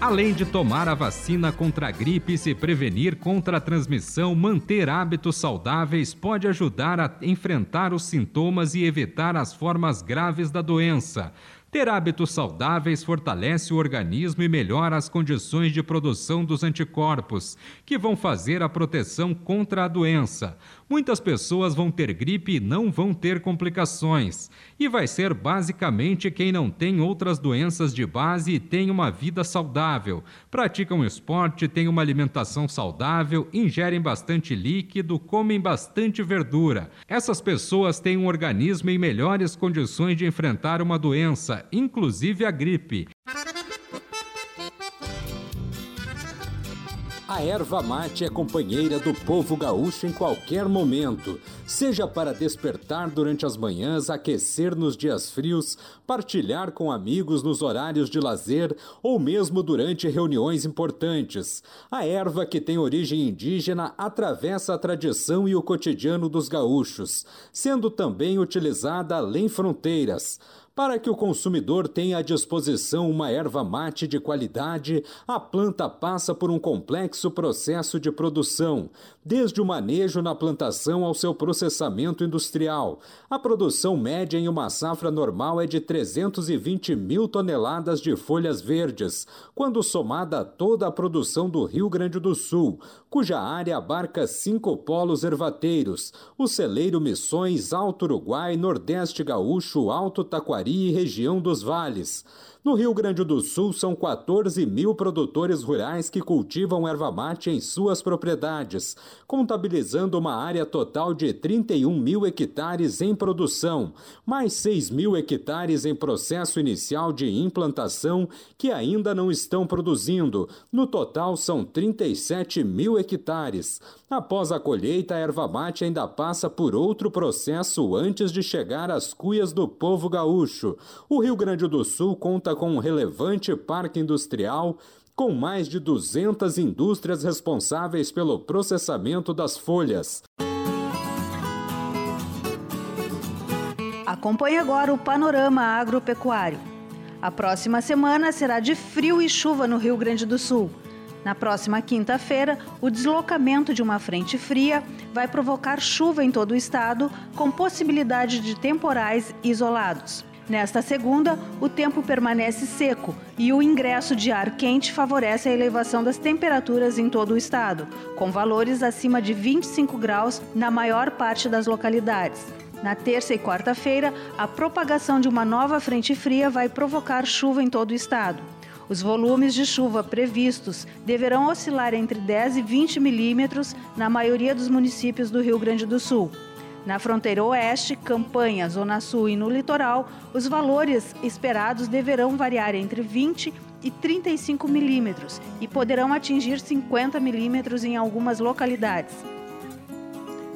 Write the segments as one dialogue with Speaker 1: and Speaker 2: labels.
Speaker 1: Além de tomar a vacina contra a gripe e se prevenir contra a transmissão, manter hábitos saudáveis pode ajudar a enfrentar os sintomas e evitar as formas graves da doença. Ter hábitos saudáveis fortalece o organismo e melhora as condições de produção dos anticorpos, que vão fazer a proteção contra a doença. Muitas pessoas vão ter gripe e não vão ter complicações. E vai ser basicamente quem não tem outras doenças de base e tem uma vida saudável, praticam esporte, têm uma alimentação saudável, ingerem bastante líquido, comem bastante verdura. Essas pessoas têm um organismo em melhores condições de enfrentar uma doença inclusive a gripe.
Speaker 2: A erva mate é companheira do povo gaúcho em qualquer momento, seja para despertar durante as manhãs, aquecer nos dias frios, partilhar com amigos nos horários de lazer ou mesmo durante reuniões importantes. A erva, que tem origem indígena, atravessa a tradição e o cotidiano dos gaúchos, sendo também utilizada além fronteiras. Para que o consumidor tenha à disposição uma erva mate de qualidade, a planta passa por um complexo processo de produção, desde o manejo na plantação ao seu processamento industrial. A produção média em uma safra normal é de 320 mil toneladas de folhas verdes, quando somada a toda a produção do Rio Grande do Sul, cuja área abarca cinco polos ervateiros: o Celeiro Missões, Alto Uruguai, Nordeste Gaúcho, Alto Taquari e região dos vales. No Rio Grande do Sul, são 14 mil produtores rurais que cultivam erva mate em suas propriedades, contabilizando uma área total de 31 mil hectares em produção, mais 6 mil hectares em processo inicial de implantação que ainda não estão produzindo. No total, são 37 mil hectares. Após a colheita, a erva mate ainda passa por outro processo antes de chegar às cuias do povo gaúcho. O Rio Grande do Sul conta conta com um relevante parque industrial com mais de 200 indústrias responsáveis pelo processamento das folhas.
Speaker 3: Acompanhe agora o panorama agropecuário. A próxima semana será de frio e chuva no Rio Grande do Sul. Na próxima quinta-feira, o deslocamento de uma frente fria vai provocar chuva em todo o estado, com possibilidade de temporais isolados. Nesta segunda, o tempo permanece seco e o ingresso de ar quente favorece a elevação das temperaturas em todo o estado, com valores acima de 25 graus na maior parte das localidades. Na terça e quarta-feira, a propagação de uma nova frente fria vai provocar chuva em todo o estado. Os volumes de chuva previstos deverão oscilar entre 10 e 20 milímetros na maioria dos municípios do Rio Grande do Sul. Na fronteira oeste, Campanha, Zona Sul e no litoral, os valores esperados deverão variar entre 20 e 35 milímetros e poderão atingir 50 milímetros em algumas localidades.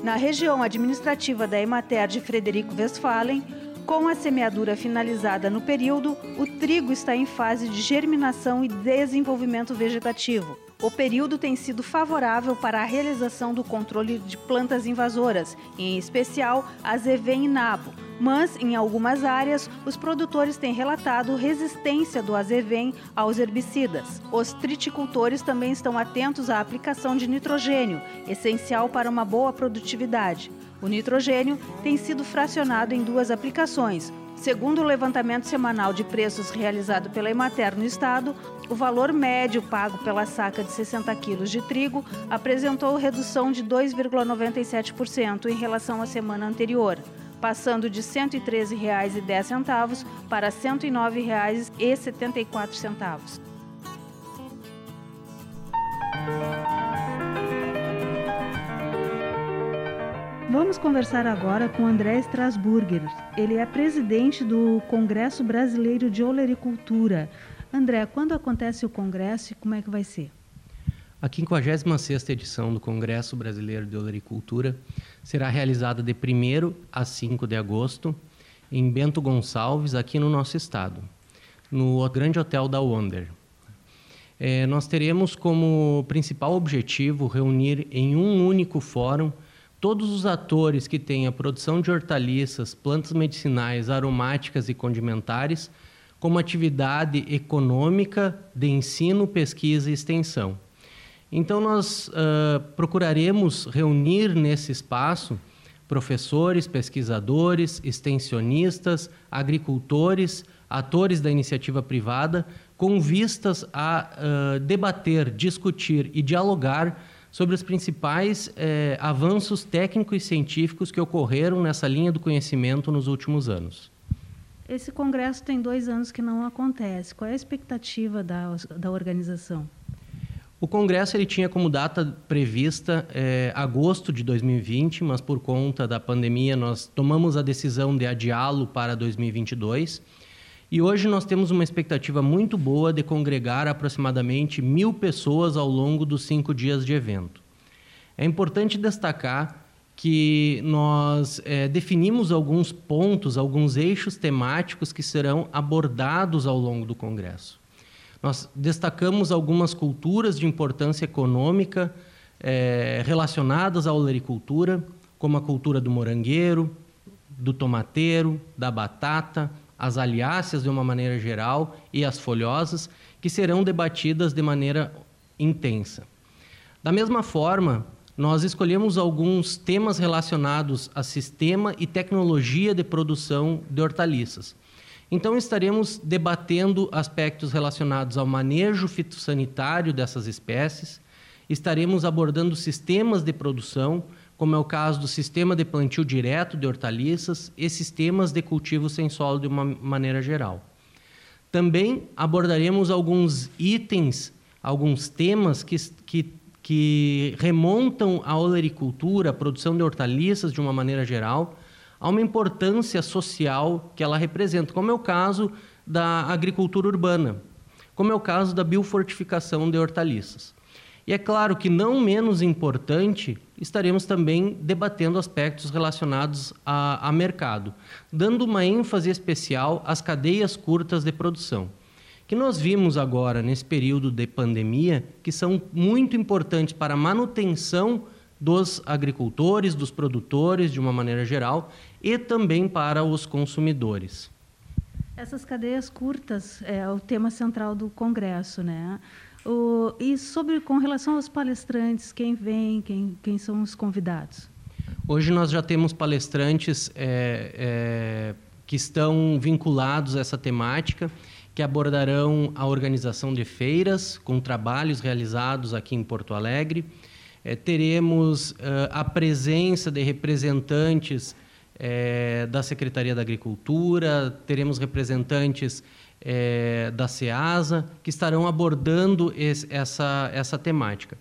Speaker 3: Na região administrativa da Emater de Frederico Westphalen, com a semeadura finalizada no período, o trigo está em fase de germinação e desenvolvimento vegetativo. O período tem sido favorável para a realização do controle de plantas invasoras, em especial a Zevém e nabo, mas em algumas áreas os produtores têm relatado resistência do azevém aos herbicidas. Os triticultores também estão atentos à aplicação de nitrogênio, essencial para uma boa produtividade. O nitrogênio tem sido fracionado em duas aplicações, Segundo o levantamento semanal de preços realizado pela Emater no estado, o valor médio pago pela saca de 60 quilos de trigo apresentou redução de 2,97% em relação à semana anterior, passando de R$ 113,10 para R$ 109,74. Vamos conversar agora com André Strasburger. Ele é presidente do Congresso Brasileiro de Olericultura. André, quando acontece o congresso e como é que vai ser?
Speaker 4: A 56ª edição do Congresso Brasileiro de Olericultura será realizada de 1 a 5 de agosto em Bento Gonçalves, aqui no nosso estado, no Grande Hotel da Wonder. É, nós teremos como principal objetivo reunir em um único fórum todos os atores que têm a produção de hortaliças, plantas medicinais, aromáticas e condimentares como atividade econômica de ensino, pesquisa e extensão. Então, nós uh, procuraremos reunir nesse espaço professores, pesquisadores, extensionistas, agricultores, atores da iniciativa privada, com vistas a uh, debater, discutir e dialogar sobre os principais eh, avanços técnicos e científicos que ocorreram nessa linha do conhecimento nos últimos anos.
Speaker 3: Esse congresso tem dois anos que não acontece. Qual é a expectativa da, da organização?
Speaker 4: O Congresso ele tinha como data prevista é, agosto de 2020, mas por conta da pandemia nós tomamos a decisão de adiá-lo para 2022. E hoje nós temos uma expectativa muito boa de congregar aproximadamente mil pessoas ao longo dos cinco dias de evento. É importante destacar que nós é, definimos alguns pontos, alguns eixos temáticos que serão abordados ao longo do Congresso. Nós destacamos algumas culturas de importância econômica é, relacionadas à olericultura, como a cultura do morangueiro, do tomateiro, da batata, as aliáceas de uma maneira geral e as folhosas, que serão debatidas de maneira intensa. Da mesma forma, nós escolhemos alguns temas relacionados a sistema e tecnologia de produção de hortaliças. Então, estaremos debatendo aspectos relacionados ao manejo fitossanitário dessas espécies, estaremos abordando sistemas de produção, como é o caso do sistema de plantio direto de hortaliças e sistemas de cultivo sem solo de uma maneira geral. Também abordaremos alguns itens, alguns temas que, que, que remontam à olericultura, à produção de hortaliças de uma maneira geral, a uma importância social que ela representa, como é o caso da agricultura urbana, como é o caso da biofortificação de hortaliças. E é claro que, não menos importante, estaremos também debatendo aspectos relacionados a, a mercado, dando uma ênfase especial às cadeias curtas de produção que nós vimos agora nesse período de pandemia, que são muito importantes para a manutenção dos agricultores, dos produtores, de uma maneira geral, e também para os consumidores.
Speaker 3: Essas cadeias curtas é o tema central do Congresso, né? O, e sobre com relação aos palestrantes, quem vem, quem, quem são os convidados?
Speaker 4: Hoje nós já temos palestrantes é, é, que estão vinculados a essa temática, que abordarão a organização de feiras com trabalhos realizados aqui em Porto Alegre, é, teremos uh, a presença de representantes é, da Secretaria da Agricultura, teremos representantes é, da SEASA que estarão abordando esse, essa, essa temática.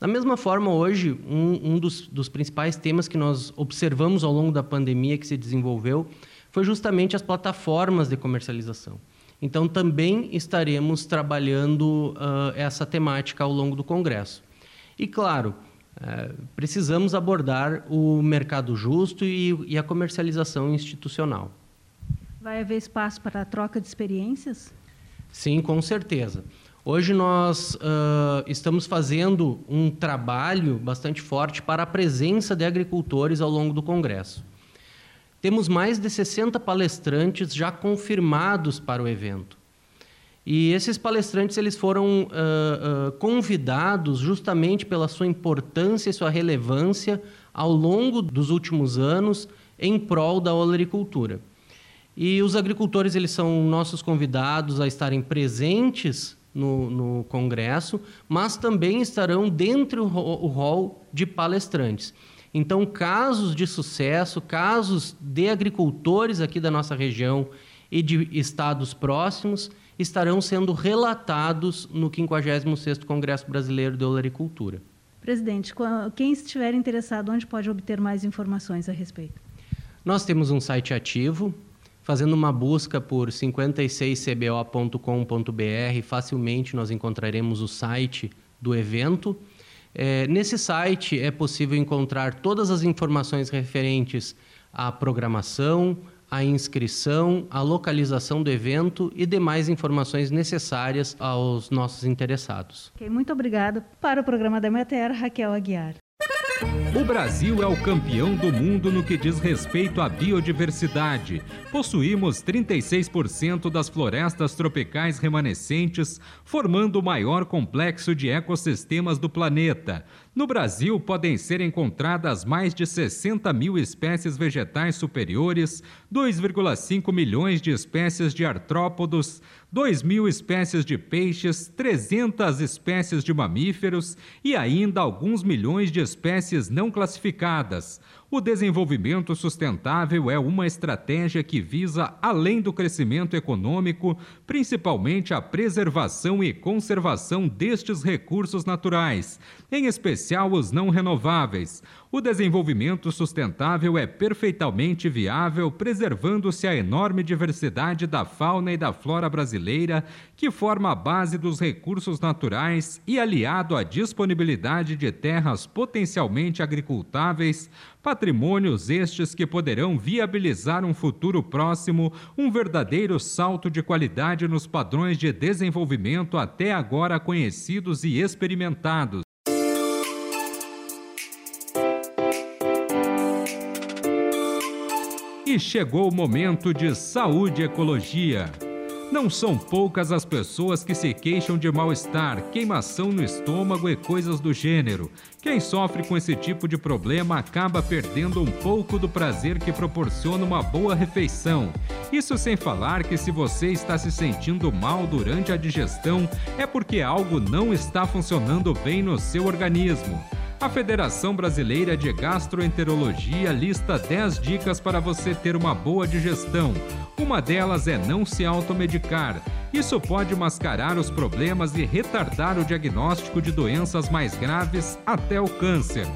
Speaker 4: Da mesma forma, hoje, um, um dos, dos, principais temas que nós observamos ao longo da pandemia que se desenvolveu foi justamente as plataformas de comercialização. Então, também estaremos trabalhando uh, essa temática ao longo do Congresso. E, claro, é, precisamos abordar o mercado justo e, e, a comercialização institucional.
Speaker 3: Vai haver espaço para a troca de experiências?
Speaker 4: Sim, com certeza. Hoje nós uh, estamos fazendo um trabalho bastante forte para a presença de agricultores ao longo do Congresso. Temos mais de 60 palestrantes já confirmados para o evento. E esses palestrantes eles foram uh, uh, convidados justamente pela sua importância e sua relevância ao longo dos últimos anos em prol da olericultura. E os agricultores eles são nossos convidados a estarem presentes no, no congresso, mas também estarão dentro do hall de palestrantes. Então, casos de sucesso, casos de agricultores aqui da nossa região e de estados próximos estarão sendo relatados no 56º Congresso Brasileiro de Olericultura.
Speaker 3: Presidente, quem estiver interessado, onde pode obter mais informações a respeito?
Speaker 4: Nós temos um site ativo, fazendo uma busca por 56cbo.com.br, facilmente nós encontraremos o site do evento. É, nesse site é possível encontrar todas as informações referentes à programação, à inscrição, à localização do evento e demais informações necessárias aos nossos interessados.
Speaker 3: Okay, muito obrigada. Para o programa da Terra, Raquel Aguiar.
Speaker 2: O Brasil é o campeão do mundo no que diz respeito à biodiversidade. Possuímos 36% das florestas tropicais remanescentes, formando o maior complexo de ecossistemas do planeta. No Brasil, podem ser encontradas mais de 60 mil espécies vegetais superiores, 2,5 milhões de espécies de artrópodos, 2 mil espécies de peixes, 300 espécies de mamíferos e ainda alguns milhões de espécies não classificadas. O desenvolvimento sustentável é uma estratégia que visa, além do crescimento econômico, principalmente a preservação e conservação destes recursos naturais, em especial os não renováveis. O desenvolvimento sustentável é perfeitamente viável, preservando-se a enorme diversidade da fauna e da flora brasileira, que forma a base dos recursos naturais e aliado à disponibilidade de terras potencialmente agricultáveis Patrimônios estes que poderão viabilizar um futuro próximo, um verdadeiro salto de qualidade nos padrões de desenvolvimento até agora conhecidos e experimentados. E chegou o momento de saúde e ecologia. Não são poucas as pessoas que se queixam de mal-estar, queimação no estômago e coisas do gênero. Quem sofre com esse tipo de problema acaba perdendo um pouco do prazer que proporciona uma boa refeição. Isso sem falar que se você está se sentindo mal durante a digestão, é porque algo não está funcionando bem no seu organismo. A Federação Brasileira de Gastroenterologia lista 10 dicas para você ter uma boa digestão. Uma delas é não se automedicar. Isso pode mascarar os problemas e retardar o diagnóstico de doenças mais graves até o câncer.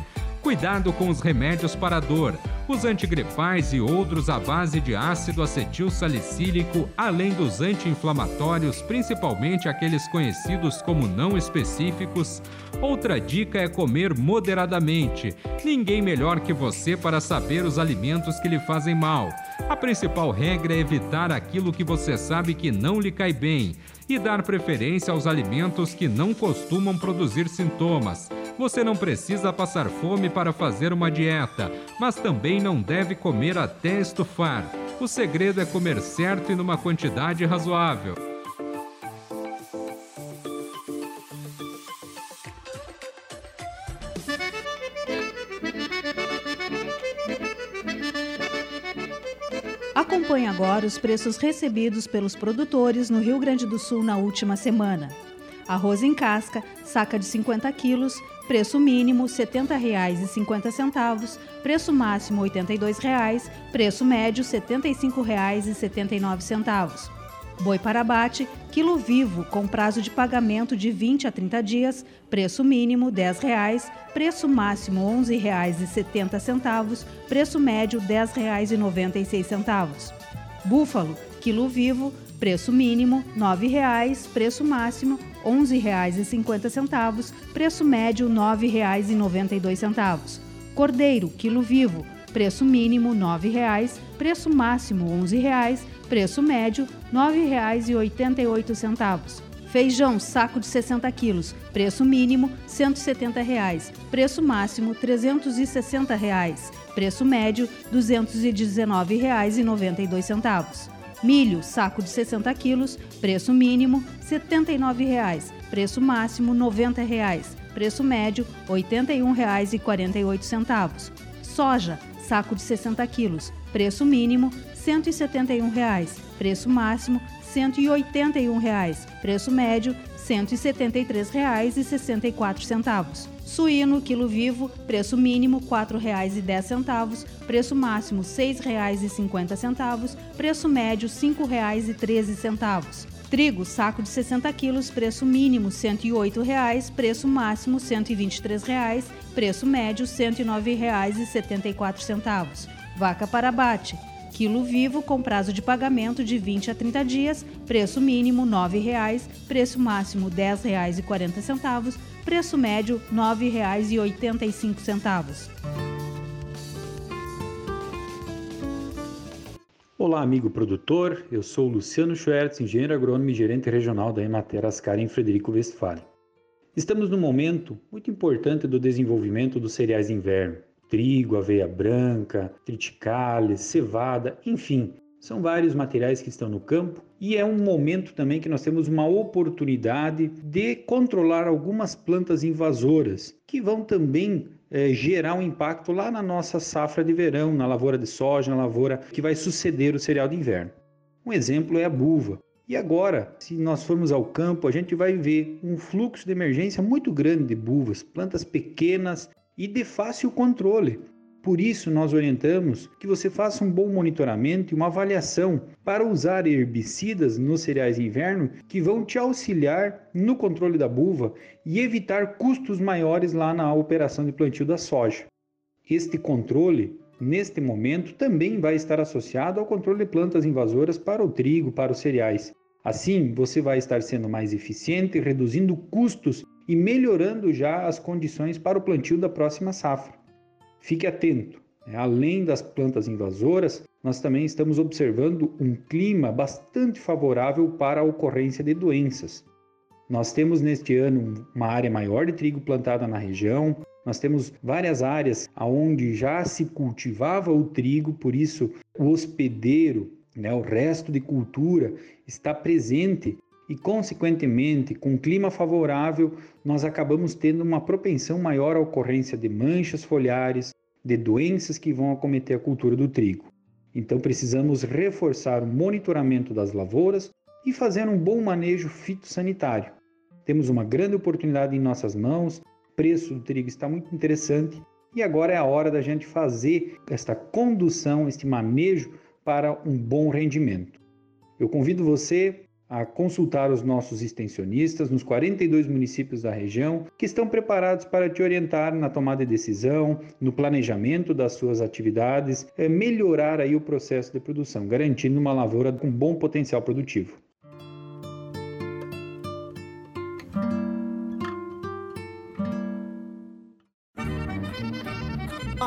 Speaker 2: Cuidado com os remédios para dor. Os antigripais e outros à base de ácido acetil salicílico, além dos anti-inflamatórios, principalmente aqueles conhecidos como não específicos. Outra dica é comer moderadamente. Ninguém melhor que você para saber os alimentos que lhe fazem mal. A principal regra é evitar aquilo que você sabe que não lhe cai bem e dar preferência aos alimentos que não costumam produzir sintomas. Você não precisa passar fome para fazer uma dieta, mas também não deve comer até estufar. O segredo é comer certo e numa quantidade razoável.
Speaker 3: Acompanhe agora os preços recebidos pelos produtores no Rio Grande do Sul na última semana. Arroz em casca, saca de 50 quilos, preço mínimo R$ 70,50, preço máximo R$ 82,00, preço médio R$ 75,79. Boi para abate, quilo vivo, com prazo de pagamento de 20 a 30 dias, preço mínimo R$ 10,00, preço máximo R$ 11,70, preço médio R$ 10,96. Búfalo, quilo vivo, preço mínimo R$ 9,00, preço máximo R$ 11,50, preço médio R$ 9,92. Cordeiro, quilo vivo, preço mínimo R$ 9,00, preço máximo R$ 11,00, preço médio R$ 9,88. Feijão, saco de 60 quilos, preço mínimo 170 reais, preço máximo 360 reais, preço médio R$ 219,92. Milho, saco de 60 quilos, preço mínimo R$ 79,00, preço máximo R$ 90,00, preço médio R$ 81,48. Soja, saco de 60 quilos, preço mínimo R$ 171,00, preço máximo R$ 181,00, preço médio R$ 173,64. Suíno, quilo vivo, preço mínimo R$ 4,10, preço máximo R$ 6,50, preço médio R$ 5,13. Trigo, saco de 60 quilos, preço mínimo R$ 108,00, preço máximo R$ 123,00, preço médio R$ 109,74. Vaca para abate, Quilo vivo com prazo de pagamento de 20 a 30 dias, preço mínimo R$ 9,00, preço máximo R$ 10,40, preço médio R$ 9,85.
Speaker 5: Olá, amigo produtor. Eu sou Luciano Schwertz, engenheiro agrônomo e gerente regional da Emater Ascar em Frederico Westphalen. Estamos num momento muito importante do desenvolvimento dos cereais de inverno trigo, aveia branca, triticale, cevada, enfim, são vários materiais que estão no campo e é um momento também que nós temos uma oportunidade de controlar algumas plantas invasoras que vão também é, gerar um impacto lá na nossa safra de verão, na lavoura de soja, na lavoura que vai suceder o cereal de inverno. Um exemplo é a buva. E agora, se nós formos ao campo, a gente vai ver um fluxo de emergência muito grande de buvas, plantas pequenas e de fácil controle. Por isso, nós orientamos que você faça um bom monitoramento e uma avaliação para usar herbicidas nos cereais de inverno que vão te auxiliar no controle da buva e evitar custos maiores lá na operação de plantio da soja. Este controle, neste momento, também vai estar associado ao controle de plantas invasoras para o trigo, para os cereais. Assim, você vai estar sendo mais eficiente, reduzindo custos e melhorando já as condições para o plantio da próxima safra. Fique atento, né? além das plantas invasoras, nós também estamos observando um clima bastante favorável para a ocorrência de doenças. Nós temos neste ano uma área maior de trigo plantada na região, nós temos várias áreas onde já se cultivava o trigo, por isso o hospedeiro, né, o resto de cultura, está presente e, consequentemente, com clima favorável, nós acabamos tendo uma propensão maior à ocorrência de manchas foliares, de doenças que vão acometer a cultura do trigo. Então, precisamos reforçar o monitoramento das lavouras e fazer um bom manejo fitossanitário. Temos uma grande oportunidade em nossas mãos, o preço do trigo está muito interessante e agora é a hora da gente fazer esta condução, este manejo para um bom rendimento. Eu convido você a consultar os nossos extensionistas nos 42 municípios da região que estão preparados para te orientar na tomada de decisão, no planejamento das suas atividades, é melhorar aí o processo de produção, garantindo uma lavoura com bom potencial produtivo.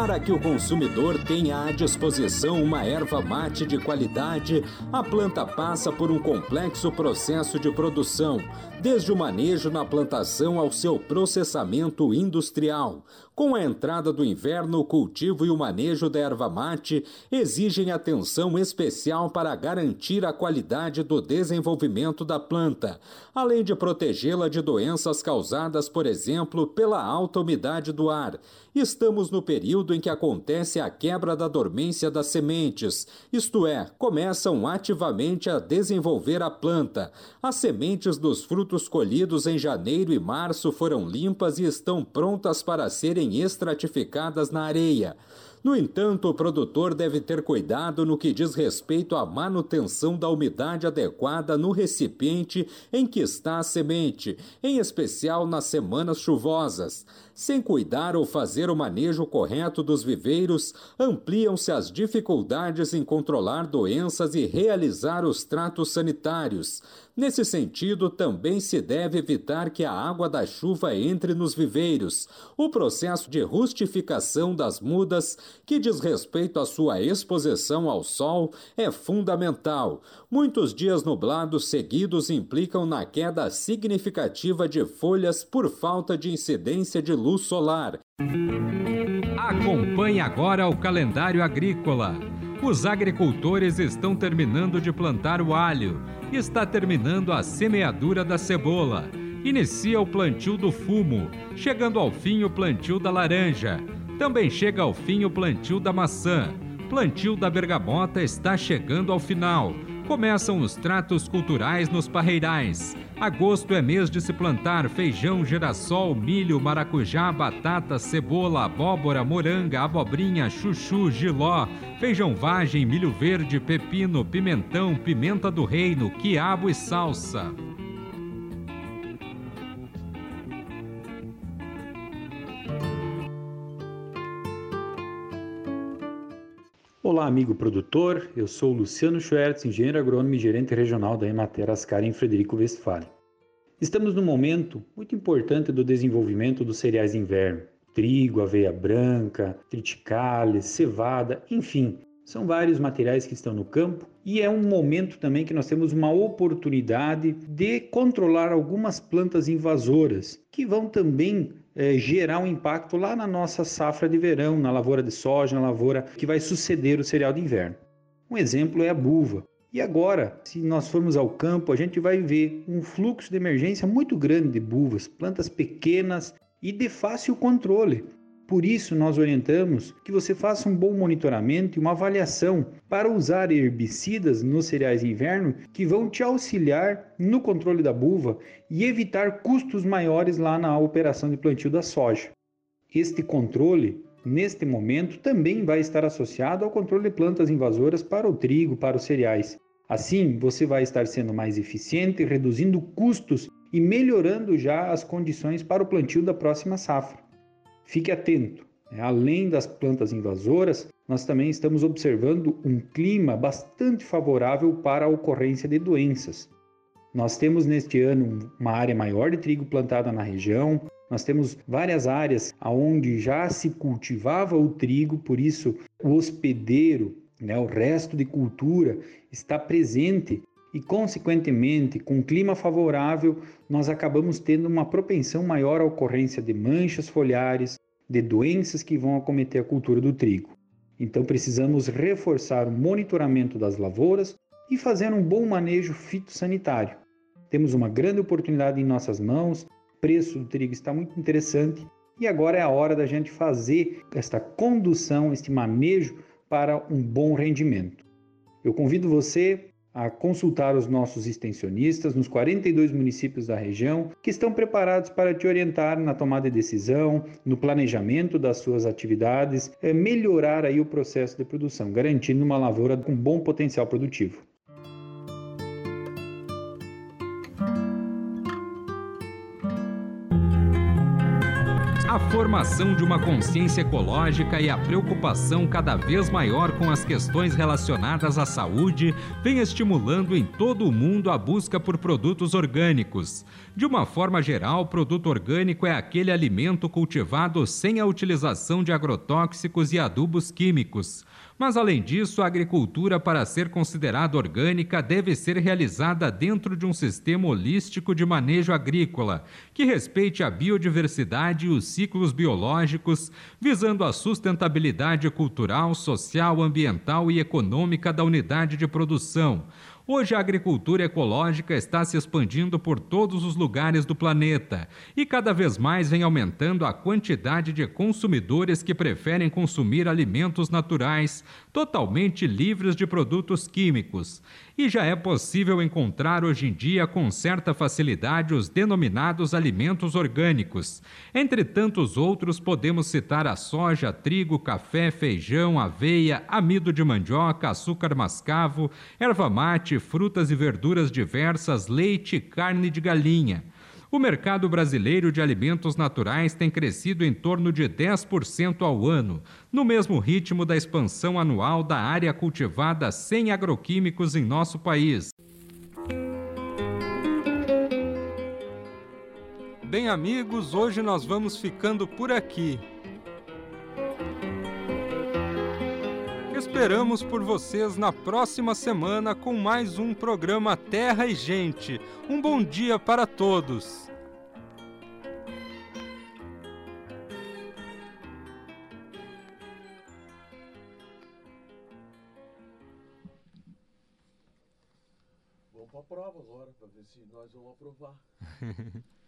Speaker 2: Para que o consumidor tenha à disposição uma erva mate de qualidade, a planta passa por um complexo processo de produção, desde o manejo na plantação ao seu processamento industrial. Com a entrada do inverno, o cultivo e o manejo da erva mate exigem atenção especial para garantir a qualidade do desenvolvimento da planta, além de protegê-la de doenças causadas, por exemplo, pela alta umidade do ar. Estamos no período em que acontece a quebra da dormência das sementes, isto é, começam ativamente a desenvolver a planta. As sementes dos frutos colhidos em janeiro e março foram limpas e estão prontas para serem estratificadas na areia. No entanto, o produtor deve ter cuidado no que diz respeito à manutenção da umidade adequada no recipiente em que está a semente, em especial nas semanas chuvosas. Sem cuidar ou fazer o manejo correto dos viveiros, ampliam-se as dificuldades em controlar doenças e realizar os tratos sanitários. Nesse sentido, também se deve evitar que a água da chuva entre nos viveiros. O processo de rustificação das mudas, que diz respeito à sua exposição ao sol, é fundamental. Muitos dias nublados seguidos implicam na queda significativa de folhas por falta de incidência de luz solar.
Speaker 6: Acompanhe agora o calendário agrícola. Os agricultores estão terminando de plantar o alho, está terminando a semeadura da cebola, inicia o plantio do fumo, chegando ao fim o plantio da laranja, também chega ao fim o plantio da maçã, plantio da bergamota está chegando ao final. Começam os tratos culturais nos parreirais. Agosto é mês de se plantar feijão, girassol, milho, maracujá, batata, cebola, abóbora, moranga, abobrinha, chuchu, giló, feijão vagem, milho verde, pepino, pimentão, pimenta do reino, quiabo e salsa.
Speaker 5: Olá, amigo produtor. Eu sou Luciano Schwertz, engenheiro agrônomo e gerente regional da Emater Ascar em Frederico Westphalen. Estamos num momento muito importante do desenvolvimento dos cereais de inverno. Trigo, aveia branca, triticale, cevada, enfim, são vários materiais que estão no campo e é um momento também que nós temos uma oportunidade de controlar algumas plantas invasoras que vão também é, gerar um impacto lá na nossa safra de verão, na lavoura de soja, na lavoura que vai suceder o cereal de inverno. Um exemplo é a buva. E agora, se nós formos ao campo, a gente vai ver um fluxo de emergência muito grande de buvas, plantas pequenas e de fácil controle. Por isso, nós orientamos que você faça um bom monitoramento e uma avaliação para usar herbicidas nos cereais de inverno que vão te auxiliar no controle da buva e evitar custos maiores lá na operação de plantio da soja. Este controle, neste momento, também vai estar associado ao controle de plantas invasoras para o trigo, para os cereais. Assim, você vai estar sendo mais eficiente, reduzindo custos e melhorando já as condições para o plantio da próxima safra. Fique atento, né? além das plantas invasoras, nós também estamos observando um clima bastante favorável para a ocorrência de doenças. Nós temos neste ano uma área maior de trigo plantada na região, nós temos várias áreas onde já se cultivava o trigo, por isso o hospedeiro né, o resto de cultura está presente e, consequentemente, com clima favorável, nós acabamos tendo uma propensão maior à ocorrência de manchas foliares, de doenças que vão acometer a cultura do trigo. Então, precisamos reforçar o monitoramento das lavouras e fazer um bom manejo fitossanitário. Temos uma grande oportunidade em nossas mãos, o preço do trigo está muito interessante e agora é a hora da gente fazer esta condução, este manejo para um bom rendimento. Eu convido você a consultar os nossos extensionistas nos 42 municípios da região que estão preparados para te orientar na tomada de decisão, no planejamento das suas atividades, é melhorar aí o processo de produção, garantindo uma lavoura com bom potencial produtivo.
Speaker 2: Formação de uma consciência ecológica e a preocupação cada vez maior com as questões relacionadas à saúde vem estimulando em todo o mundo a busca por produtos orgânicos. De uma forma geral, produto orgânico é aquele alimento cultivado sem a utilização de agrotóxicos e adubos químicos. Mas, além disso, a agricultura, para ser considerada orgânica, deve ser realizada dentro de um sistema holístico de manejo agrícola, que respeite a biodiversidade e os ciclos biológicos, visando a sustentabilidade cultural, social, ambiental e econômica da unidade de produção Hoje a agricultura ecológica está se expandindo por todos os lugares do planeta e cada vez mais vem aumentando a quantidade de consumidores que preferem consumir alimentos naturais, totalmente livres de produtos químicos. E já é possível encontrar hoje em dia com certa facilidade os denominados alimentos orgânicos. Entre tantos outros, podemos citar a soja, trigo, café, feijão, aveia, amido de mandioca, açúcar mascavo, erva mate, frutas e verduras diversas, leite e carne de galinha. O mercado brasileiro de alimentos naturais tem crescido em torno de 10% ao ano, no mesmo ritmo da expansão anual da área cultivada sem agroquímicos em nosso país.
Speaker 7: Bem, amigos, hoje nós vamos ficando por aqui. Esperamos por vocês na próxima semana com mais um programa Terra e Gente. Um bom dia para todos.
Speaker 8: Vamos para a prova agora, para ver se nós vamos aprovar.